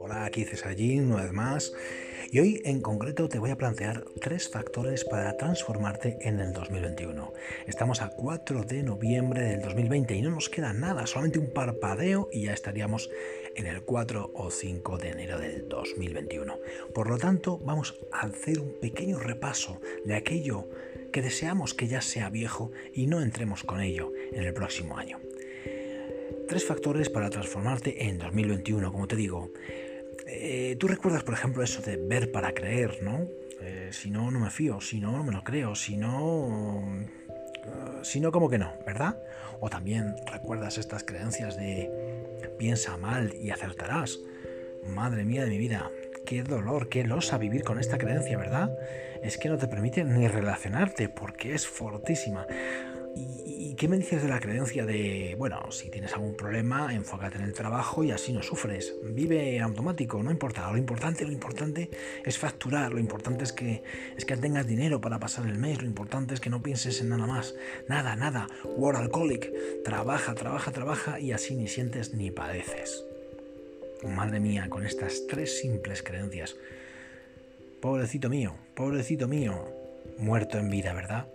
Hola, aquí César Jean, una vez más. Y hoy en concreto te voy a plantear tres factores para transformarte en el 2021. Estamos a 4 de noviembre del 2020 y no nos queda nada, solamente un parpadeo y ya estaríamos en el 4 o 5 de enero del 2021. Por lo tanto, vamos a hacer un pequeño repaso de aquello que deseamos que ya sea viejo y no entremos con ello en el próximo año. Tres factores para transformarte en 2021, como te digo. Eh, Tú recuerdas, por ejemplo, eso de ver para creer, ¿no? Eh, si no, no me fío, si no, no me lo creo, si no... Uh, si no, como que no, ¿verdad? O también recuerdas estas creencias de piensa mal y acertarás. Madre mía de mi vida, qué dolor, qué losa vivir con esta creencia, ¿verdad? Es que no te permite ni relacionarte porque es fortísima. ¿Y, qué me dices de la creencia de, bueno, si tienes algún problema, enfócate en el trabajo y así no sufres? Vive automático, no importa. Lo importante, lo importante es facturar, lo importante es que, es que tengas dinero para pasar el mes, lo importante es que no pienses en nada más. Nada, nada. War alcoholic. Trabaja, trabaja, trabaja y así ni sientes ni padeces. Madre mía, con estas tres simples creencias. Pobrecito mío, pobrecito mío, muerto en vida, ¿verdad?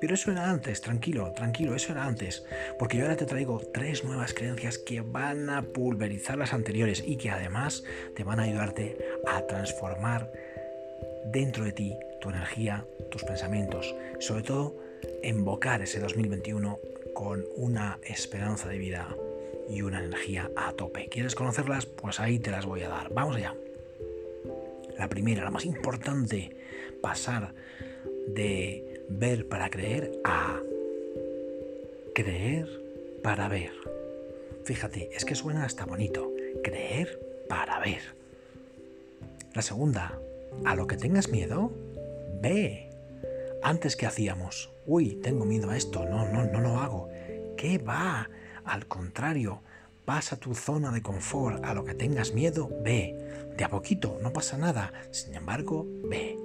Pero eso era antes, tranquilo, tranquilo, eso era antes. Porque yo ahora te traigo tres nuevas creencias que van a pulverizar las anteriores y que además te van a ayudarte a transformar dentro de ti tu energía, tus pensamientos. Sobre todo, invocar ese 2021 con una esperanza de vida y una energía a tope. ¿Quieres conocerlas? Pues ahí te las voy a dar. Vamos allá. La primera, la más importante, pasar de ver para creer a creer para ver. Fíjate, es que suena hasta bonito. Creer para ver. La segunda, a lo que tengas miedo, ve. Antes que hacíamos, uy, tengo miedo a esto, no, no, no lo hago. ¿Qué va? Al contrario, pasa tu zona de confort, a lo que tengas miedo, ve. De a poquito, no pasa nada, sin embargo, ve.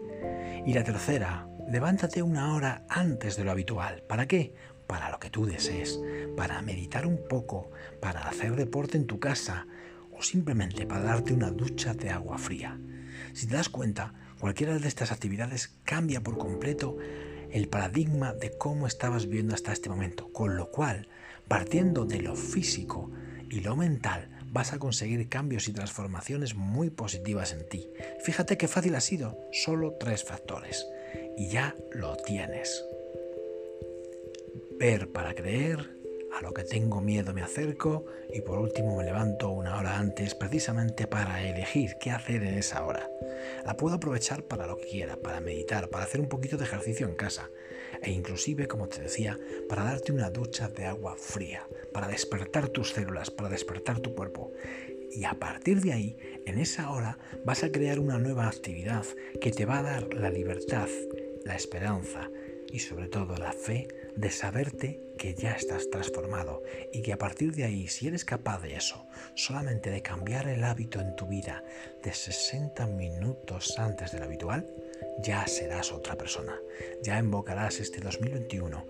Y la tercera, levántate una hora antes de lo habitual. ¿Para qué? Para lo que tú desees, para meditar un poco, para hacer deporte en tu casa o simplemente para darte una ducha de agua fría. Si te das cuenta, cualquiera de estas actividades cambia por completo el paradigma de cómo estabas viviendo hasta este momento, con lo cual, partiendo de lo físico y lo mental, vas a conseguir cambios y transformaciones muy positivas en ti. Fíjate qué fácil ha sido, solo tres factores y ya lo tienes. Ver para creer, a lo que tengo miedo me acerco y por último me levanto una hora antes precisamente para elegir qué hacer en esa hora. La puedo aprovechar para lo que quiera, para meditar, para hacer un poquito de ejercicio en casa e inclusive, como te decía, para darte una ducha de agua fría, para despertar tus células, para despertar tu cuerpo. Y a partir de ahí, en esa hora, vas a crear una nueva actividad que te va a dar la libertad la esperanza y sobre todo la fe de saberte que ya estás transformado y que a partir de ahí, si eres capaz de eso, solamente de cambiar el hábito en tu vida de 60 minutos antes del habitual, ya serás otra persona. Ya invocarás este 2021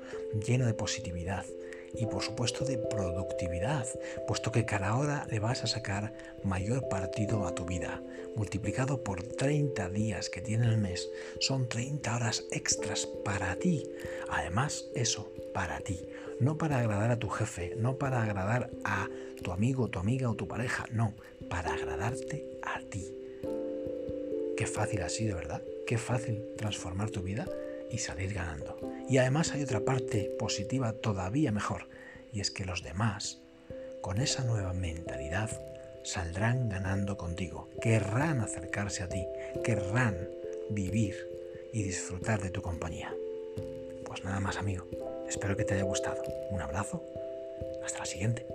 lleno de positividad, y por supuesto de productividad, puesto que cada hora le vas a sacar mayor partido a tu vida. Multiplicado por 30 días que tiene el mes, son 30 horas extras para ti. Además, eso, para ti. No para agradar a tu jefe, no para agradar a tu amigo, tu amiga o tu pareja, no, para agradarte a ti. Qué fácil ha sido, ¿verdad? Qué fácil transformar tu vida y salir ganando. Y además hay otra parte positiva todavía mejor, y es que los demás, con esa nueva mentalidad, saldrán ganando contigo, querrán acercarse a ti, querrán vivir y disfrutar de tu compañía. Pues nada más amigo, espero que te haya gustado. Un abrazo, hasta la siguiente.